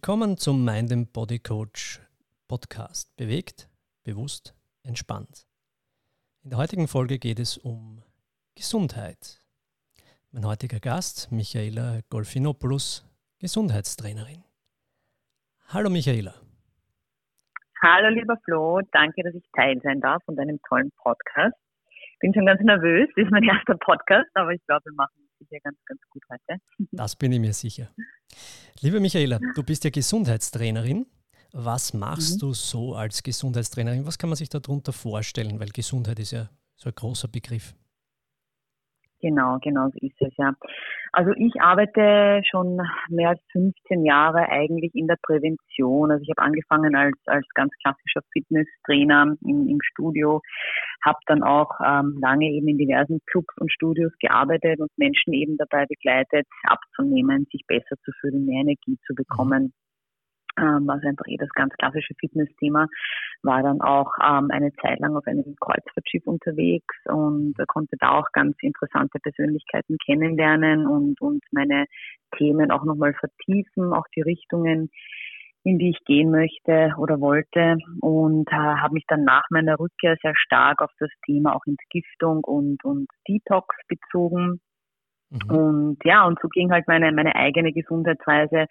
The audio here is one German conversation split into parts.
Willkommen zum Mind and Body Coach Podcast. Bewegt, bewusst, entspannt. In der heutigen Folge geht es um Gesundheit. Mein heutiger Gast, Michaela Golfinopoulos, Gesundheitstrainerin. Hallo Michaela. Hallo lieber Flo, danke, dass ich Teil sein darf von deinem tollen Podcast. Bin schon ganz nervös, das ist mein erster Podcast, aber ich glaube, wir machen sicher ganz, ganz gut heute. Das bin ich mir sicher. Liebe Michaela, du bist ja Gesundheitstrainerin. Was machst mhm. du so als Gesundheitstrainerin? Was kann man sich darunter vorstellen? Weil Gesundheit ist ja so ein großer Begriff. Genau, genau so ist es ja. Also ich arbeite schon mehr als 15 Jahre eigentlich in der Prävention. Also ich habe angefangen als, als ganz klassischer Fitnesstrainer im, im Studio, habe dann auch ähm, lange eben in diversen Clubs und Studios gearbeitet und Menschen eben dabei begleitet, abzunehmen, sich besser zu fühlen, mehr Energie zu bekommen. Mhm ähm, also einfach eh das ganz klassische Fitnessthema, war dann auch ähm, eine Zeit lang auf einem Kreuzfahrtschiff unterwegs und konnte da auch ganz interessante Persönlichkeiten kennenlernen und, und meine Themen auch nochmal vertiefen, auch die Richtungen, in die ich gehen möchte oder wollte und äh, habe mich dann nach meiner Rückkehr sehr stark auf das Thema auch Entgiftung und, und Detox bezogen. Mhm. Und ja, und so ging halt meine, meine eigene Gesundheitsreise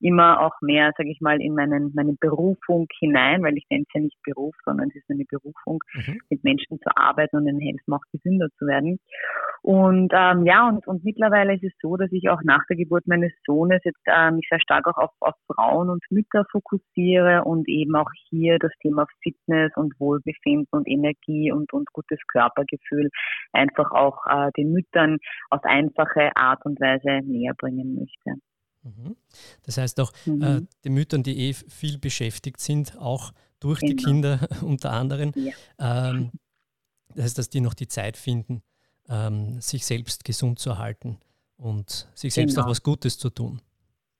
immer auch mehr, sage ich mal, in meinen, meine Berufung hinein, weil ich nenne es ja nicht Beruf, sondern es ist eine Berufung, mhm. mit Menschen zu arbeiten und ihnen helfen, auch gesünder zu werden. Und ähm, ja, und, und mittlerweile ist es so, dass ich auch nach der Geburt meines Sohnes jetzt äh, mich sehr stark auch auf, auf Frauen und Mütter fokussiere und eben auch hier das Thema Fitness und Wohlbefinden und Energie und, und gutes Körpergefühl einfach auch äh, den Müttern auf einfache Art und Weise näher bringen möchte. Das heißt auch äh, mhm. äh, den Müttern, die eh viel beschäftigt sind, auch durch genau. die Kinder unter anderem. Ja. Ähm, das heißt, dass die noch die Zeit finden, ähm, sich selbst gesund zu erhalten und sich selbst genau. auch was Gutes zu tun.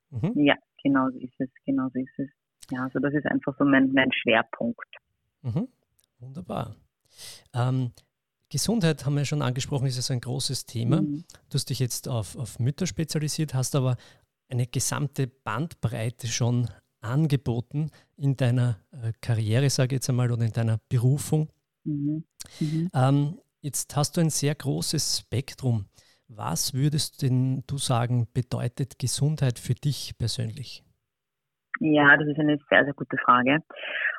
Mhm. Ja, genau so ist es, genau so ist es. Ja, also das ist einfach so mein, mein Schwerpunkt. Mhm. Wunderbar. Ähm, Gesundheit haben wir schon angesprochen, ist also ein großes Thema. Mhm. Du hast dich jetzt auf, auf Mütter spezialisiert, hast aber eine gesamte Bandbreite schon angeboten in deiner äh, Karriere, sage ich jetzt einmal, oder in deiner Berufung. Mhm. Mhm. Ähm, jetzt hast du ein sehr großes Spektrum. Was würdest denn du sagen, bedeutet Gesundheit für dich persönlich? Ja, das ist eine sehr, sehr gute Frage.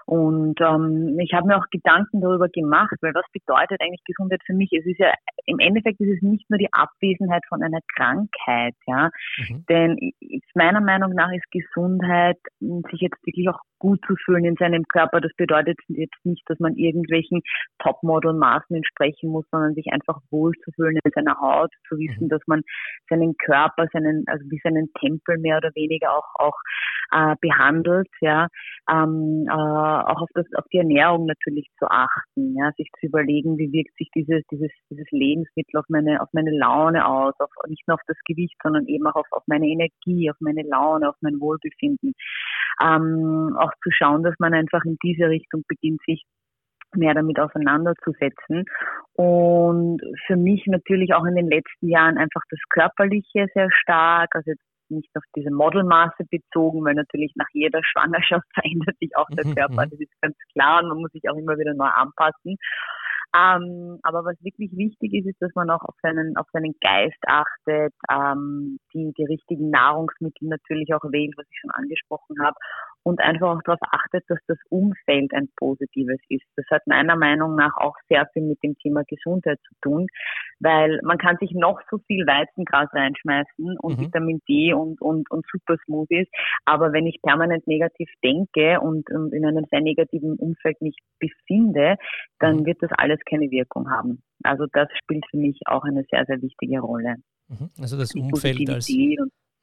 Und ähm, ich habe mir auch Gedanken darüber gemacht, weil was bedeutet eigentlich Gesundheit für mich? Es ist ja im Endeffekt ist es nicht nur die Abwesenheit von einer Krankheit, ja. Mhm. Denn meiner Meinung nach ist Gesundheit, sich jetzt wirklich auch gut zu fühlen in seinem Körper. Das bedeutet jetzt nicht, dass man irgendwelchen Topmodel-Maßen entsprechen muss, sondern sich einfach wohl zu fühlen in seiner Haut, zu wissen, mhm. dass man seinen Körper, seinen, also wie seinen Tempel mehr oder weniger auch, auch äh, behandelt, ja, ähm, äh, auch auf, das, auf die Ernährung natürlich zu achten, ja, sich zu überlegen, wie wirkt sich dieses, dieses, dieses Lebensmittel auf meine, auf meine Laune aus, auf, nicht nur auf das Gewicht, sondern eben auch auf, auf meine Energie, auf meine Laune, auf mein Wohlbefinden. Ähm, auch zu schauen, dass man einfach in diese Richtung beginnt, sich mehr damit auseinanderzusetzen. Und für mich natürlich auch in den letzten Jahren einfach das Körperliche sehr stark, also jetzt nicht auf diese Modelmaße bezogen, weil natürlich nach jeder Schwangerschaft verändert sich auch der mhm, Körper, mhm. das ist ganz klar und man muss sich auch immer wieder neu anpassen. Ähm, aber was wirklich wichtig ist, ist, dass man auch auf seinen, auf seinen Geist achtet, ähm, die, die richtigen Nahrungsmittel natürlich auch wählt, was ich schon angesprochen habe, und einfach auch darauf achtet, dass das Umfeld ein positives ist. Das hat meiner Meinung nach auch sehr viel mit dem Thema Gesundheit zu tun, weil man kann sich noch so viel Weizengras reinschmeißen und mhm. Vitamin D und, und, und Super Smoothies, aber wenn ich permanent negativ denke und, und in einem sehr negativen Umfeld mich befinde, dann mhm. wird das alles keine Wirkung haben. Also das spielt für mich auch eine sehr, sehr wichtige Rolle. Mhm. Also das Umfeld als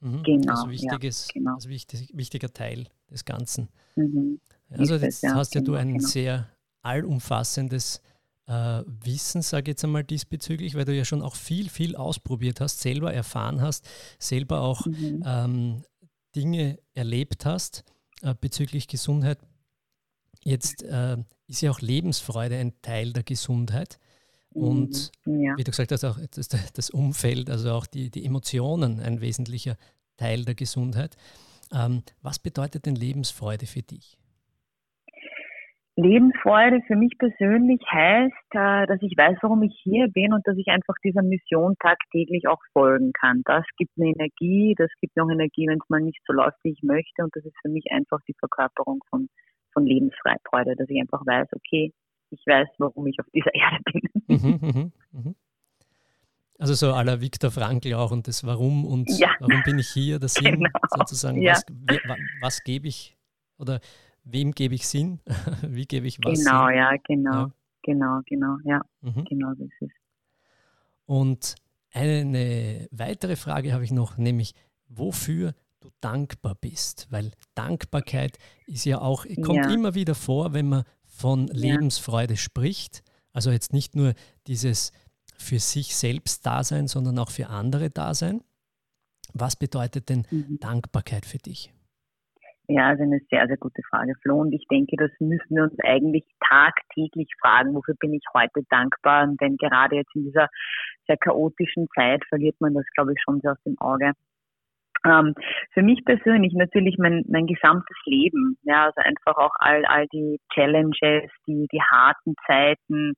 Mhm, genau. Also, wichtiges, ja, genau. also wichtig, wichtiger Teil des Ganzen. Mhm. Also jetzt ja, hast ja genau, du ein genau. sehr allumfassendes äh, Wissen, sage ich jetzt einmal diesbezüglich, weil du ja schon auch viel, viel ausprobiert hast, selber erfahren hast, selber auch mhm. ähm, Dinge erlebt hast äh, bezüglich Gesundheit. Jetzt äh, ist ja auch Lebensfreude ein Teil der Gesundheit. Und mhm. ja. wie du gesagt hast, auch das, Umfeld, also auch die, die Emotionen ein wesentlicher Teil der Gesundheit. Ähm, was bedeutet denn Lebensfreude für dich? Lebensfreude für mich persönlich heißt, äh, dass ich weiß, warum ich hier bin und dass ich einfach dieser Mission tagtäglich auch folgen kann. Das gibt mir Energie, das gibt mir auch Energie, wenn es mal nicht so läuft, wie ich möchte. Und das ist für mich einfach die Verkörperung von, von Lebensfreude, dass ich einfach weiß, okay, ich weiß, warum ich auf dieser Erde bin. Mhm, mhm, mhm. Also so aller Viktor Frankl auch und das Warum und ja. warum bin ich hier, das Sinn genau. sozusagen, ja. was, was, was gebe ich oder wem gebe ich Sinn, wie gebe ich was Genau, Sinn? ja, genau, ja. genau, genau, ja, mhm. genau das ist. Und eine weitere Frage habe ich noch, nämlich wofür du dankbar bist, weil Dankbarkeit ist ja auch, kommt immer wieder vor, wenn man von Lebensfreude spricht. Also jetzt nicht nur dieses für sich selbst Dasein, sondern auch für andere Dasein. Was bedeutet denn mhm. Dankbarkeit für dich? Ja, also eine sehr, sehr gute Frage, Flo. Und ich denke, das müssen wir uns eigentlich tagtäglich fragen. Wofür bin ich heute dankbar? Denn gerade jetzt in dieser sehr chaotischen Zeit verliert man das, glaube ich, schon sehr aus dem Auge. Ähm, für mich persönlich natürlich mein, mein gesamtes Leben. Ja, also einfach auch all, all die Challenges, die, die harten Zeiten,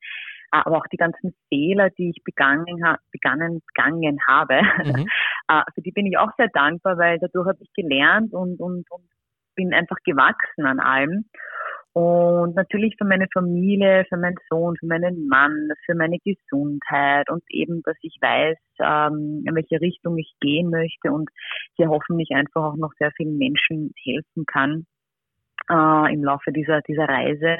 aber auch die ganzen Fehler, die ich begangen, ha begangen, begangen habe, mhm. Äh, für die bin ich auch sehr dankbar, weil dadurch habe ich gelernt und, und, und bin einfach gewachsen an allem. Und natürlich für meine Familie, für meinen Sohn, für meinen Mann, für meine Gesundheit und eben, dass ich weiß, ähm, in welche Richtung ich gehen möchte und hier hoffentlich einfach auch noch sehr vielen Menschen helfen kann äh, im Laufe dieser, dieser Reise.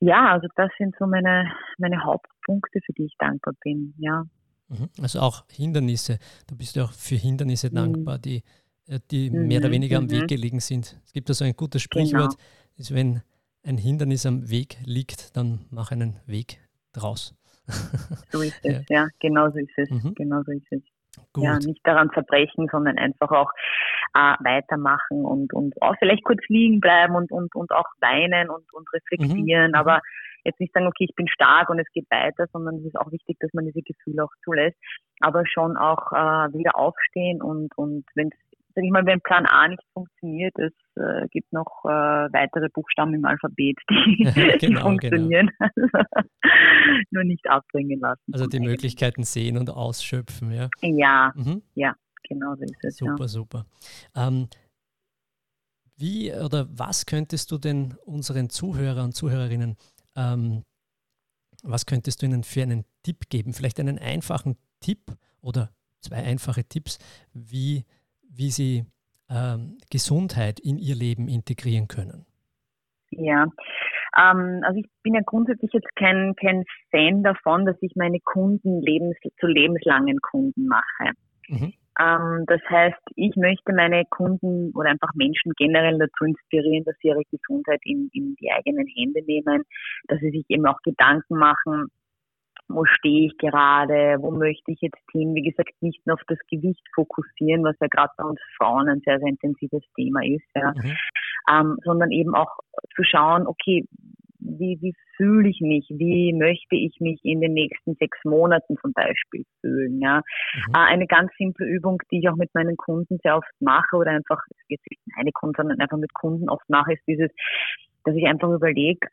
Ja, also das sind so meine, meine Hauptpunkte, für die ich dankbar bin, ja. Mhm. Also auch Hindernisse. Du bist ja auch für Hindernisse mhm. dankbar, die äh, die mhm, mehr oder weniger am Weg mhm. gelegen sind. Es gibt also ein gutes Sprichwort, genau. ist, wenn ein Hindernis am Weg liegt, dann mach einen Weg draus. So ist es, ja, ja genau so ist es. Mhm. Genau so ist es. Gut. Ja, nicht daran zerbrechen, sondern einfach auch äh, weitermachen und, und auch vielleicht kurz liegen bleiben und, und, und auch weinen und, und reflektieren, mhm. aber jetzt nicht sagen, okay, ich bin stark und es geht weiter, sondern es ist auch wichtig, dass man diese Gefühle auch zulässt, aber schon auch äh, wieder aufstehen und, und wenn es sag ich mal, wenn Plan A nicht funktioniert, es äh, gibt noch äh, weitere Buchstaben im Alphabet, die, genau, die genau. funktionieren. Genau. Nur nicht abbringen lassen. Also die Möglichkeiten sehen und ausschöpfen, ja? Ja, mhm. ja, genau so ist es. Super, ja. super. Ähm, wie oder was könntest du denn unseren Zuhörer und Zuhörerinnen, ähm, was könntest du ihnen für einen Tipp geben? Vielleicht einen einfachen Tipp oder zwei einfache Tipps, wie wie sie ähm, Gesundheit in ihr Leben integrieren können? Ja, ähm, also ich bin ja grundsätzlich jetzt kein, kein Fan davon, dass ich meine Kunden lebens, zu lebenslangen Kunden mache. Mhm. Ähm, das heißt, ich möchte meine Kunden oder einfach Menschen generell dazu inspirieren, dass sie ihre Gesundheit in, in die eigenen Hände nehmen, dass sie sich eben auch Gedanken machen, wo stehe ich gerade, wo möchte ich jetzt hin. Wie gesagt, nicht nur auf das Gewicht fokussieren, was ja gerade bei uns Frauen ein sehr, sehr intensives Thema ist, ja. Mhm. Ähm, sondern eben auch zu schauen, okay, wie, wie fühle ich mich, wie möchte ich mich in den nächsten sechs Monaten zum Beispiel fühlen. Ja? Mhm. Äh, eine ganz simple Übung, die ich auch mit meinen Kunden sehr oft mache oder einfach, jetzt nicht meine Kunden, sondern einfach mit Kunden oft mache, ist dieses, dass ich einfach überlege,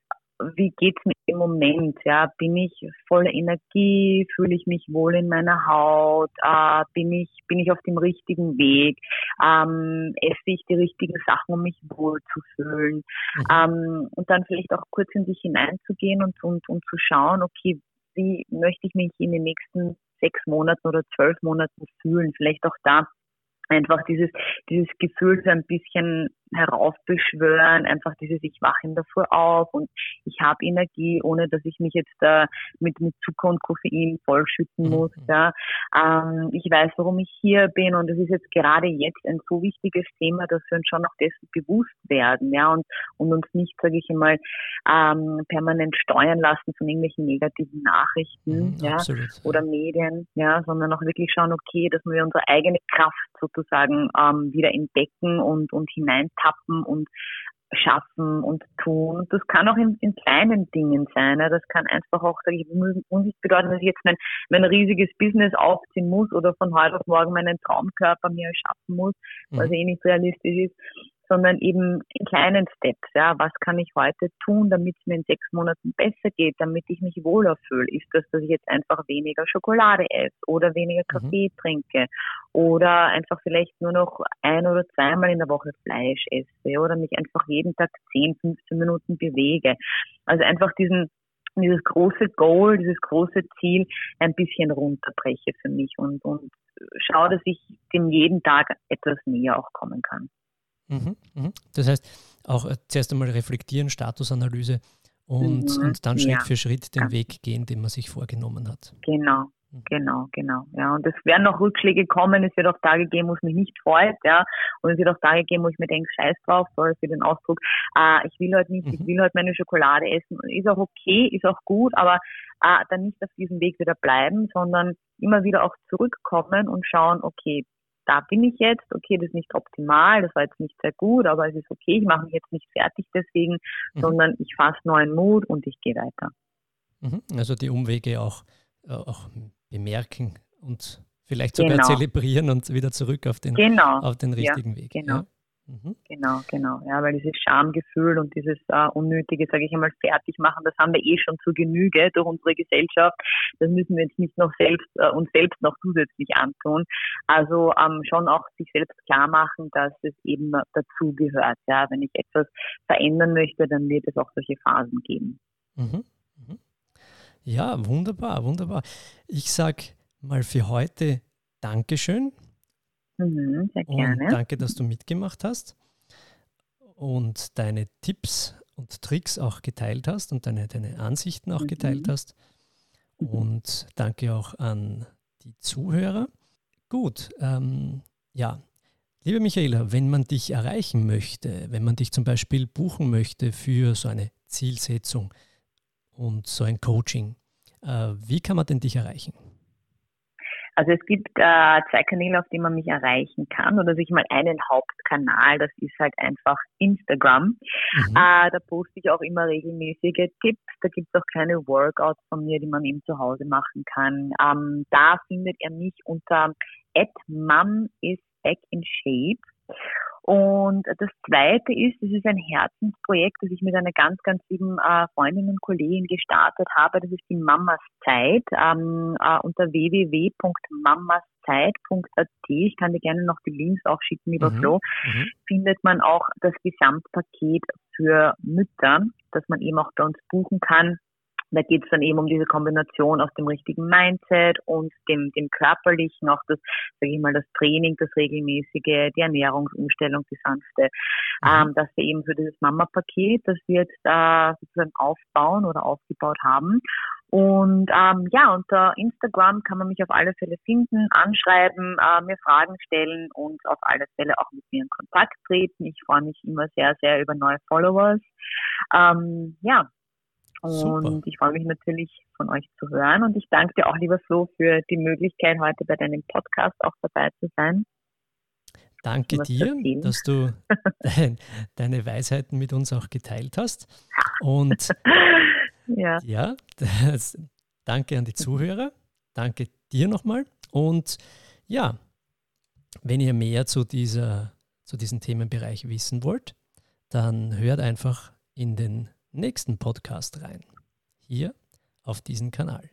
wie geht's mir im Moment? Ja, bin ich voller Energie? Fühle ich mich wohl in meiner Haut? Äh, bin ich bin ich auf dem richtigen Weg? Ähm, esse ich die richtigen Sachen, um mich wohl zu fühlen? Mhm. Ähm, und dann vielleicht auch kurz in sich hineinzugehen und und und zu schauen, okay, wie möchte ich mich in den nächsten sechs Monaten oder zwölf Monaten fühlen? Vielleicht auch da einfach dieses, dieses Gefühl so ein bisschen heraufbeschwören, einfach dieses, ich wache in der Früh auf und ich habe Energie, ohne dass ich mich jetzt äh, mit, mit Zucker und Koffein vollschütten mhm. muss. Ja. Ähm, ich weiß, warum ich hier bin und es ist jetzt gerade jetzt ein so wichtiges Thema, dass wir uns schon noch dessen bewusst werden, ja, und, und uns nicht, sage ich einmal, ähm, permanent steuern lassen von irgendwelchen negativen Nachrichten, mhm, ja, absolut. oder Medien, ja, sondern auch wirklich schauen, okay, dass wir unsere eigene Kraft sozusagen ähm, wieder entdecken und, und hinein tappen und schaffen und tun. Und das kann auch in, in kleinen Dingen sein. Ja. Das kann einfach auch, sage ich, nicht bedeuten, dass ich jetzt mein, mein riesiges Business aufziehen muss oder von heute auf morgen meinen Traumkörper mir schaffen muss, mhm. was eh nicht realistisch ist, sondern eben in kleinen Steps. Ja, was kann ich heute tun, damit es mir in sechs Monaten besser geht, damit ich mich wohler fühle? Ist das, dass ich jetzt einfach weniger Schokolade esse oder weniger mhm. Kaffee mhm. trinke oder einfach vielleicht nur noch ein oder zweimal in der Woche Fleisch esse oder mich einfach jeden Tag 10, 15 Minuten bewege? Also einfach diesen dieses große Goal, dieses große Ziel ein bisschen runterbreche für mich und, und schaue, dass ich dem jeden Tag etwas näher auch kommen kann. Mhm, mhm. Das heißt, auch äh, zuerst einmal reflektieren, Statusanalyse und, mhm, und dann Schritt ja. für Schritt den Weg gehen, den man sich vorgenommen hat. Genau, mhm. Genau, genau. Ja, und es werden noch Rückschläge kommen. Es wird auch Tage geben, wo es mich nicht freut, ja. Und es wird auch Tage geben, wo ich mir denke, scheiß drauf, sorry für den Ausdruck. Äh, ich will heute nicht, mhm. ich will heute meine Schokolade essen. Ist auch okay, ist auch gut, aber äh, dann nicht auf diesem Weg wieder bleiben, sondern immer wieder auch zurückkommen und schauen, okay, da bin ich jetzt, okay, das ist nicht optimal, das war jetzt nicht sehr gut, aber es ist okay, ich mache mich jetzt nicht fertig deswegen, mhm. sondern ich fasse neuen Mut und ich gehe weiter. Mhm. Also die Umwege auch, äh, auch bemerken und vielleicht sogar genau. zelebrieren und wieder zurück auf den, genau. auf den richtigen ja, Weg. Genau. Ja. Mhm. Genau, genau. Ja, weil dieses Schamgefühl und dieses äh, unnötige, sage ich einmal, fertig machen, das haben wir eh schon zu Genüge durch unsere Gesellschaft. Das müssen wir jetzt nicht noch selbst äh, uns selbst noch zusätzlich antun. Also ähm, schon auch sich selbst klar machen, dass es eben dazu gehört. Ja, wenn ich etwas verändern möchte, dann wird es auch solche Phasen geben. Mhm. Mhm. Ja, wunderbar, wunderbar. Ich sage mal für heute Dankeschön Mhm, sehr gerne. Und danke, dass du mitgemacht hast und deine Tipps und Tricks auch geteilt hast und deine, deine Ansichten auch mhm. geteilt hast. Und danke auch an die Zuhörer. Gut, ähm, ja, liebe Michaela, wenn man dich erreichen möchte, wenn man dich zum Beispiel buchen möchte für so eine Zielsetzung und so ein Coaching, äh, wie kann man denn dich erreichen? Also es gibt äh, zwei Kanäle, auf die man mich erreichen kann oder sich mal einen Hauptkanal, das ist halt einfach Instagram. Mhm. Äh, da poste ich auch immer regelmäßige Tipps. Da gibt es auch kleine Workouts von mir, die man eben zu Hause machen kann. Ähm, da findet er mich unter at mom is back in shape. Und das Zweite ist, es ist ein Herzensprojekt, das ich mit einer ganz, ganz lieben äh, Freundin und Kollegin gestartet habe. Das ist die Mamas Zeit ähm, äh, unter www.mamaszeit.at. Ich kann dir gerne noch die Links auch schicken, lieber mhm. Flo. Mhm. Findet man auch das Gesamtpaket für Mütter, das man eben auch bei uns buchen kann da geht es dann eben um diese Kombination aus dem richtigen Mindset und dem, dem körperlichen, auch das, sage ich mal, das Training, das regelmäßige, die Ernährungsumstellung, die sanfte, mhm. ähm, dass wir eben für dieses Mama-Paket, das wir jetzt äh, sozusagen aufbauen oder aufgebaut haben. Und ähm, ja, unter Instagram kann man mich auf alle Fälle finden, anschreiben, äh, mir Fragen stellen und auf alle Fälle auch mit mir in Kontakt treten. Ich freue mich immer sehr, sehr über neue Followers. Ähm, ja, und Super. ich freue mich natürlich von euch zu hören. Und ich danke dir auch, lieber Flo, für die Möglichkeit, heute bei deinem Podcast auch dabei zu sein. Danke dir, dass du dein, deine Weisheiten mit uns auch geteilt hast. Und ja, ja das, danke an die Zuhörer. Danke dir nochmal. Und ja, wenn ihr mehr zu, dieser, zu diesem Themenbereich wissen wollt, dann hört einfach in den nächsten Podcast rein. Hier auf diesen Kanal.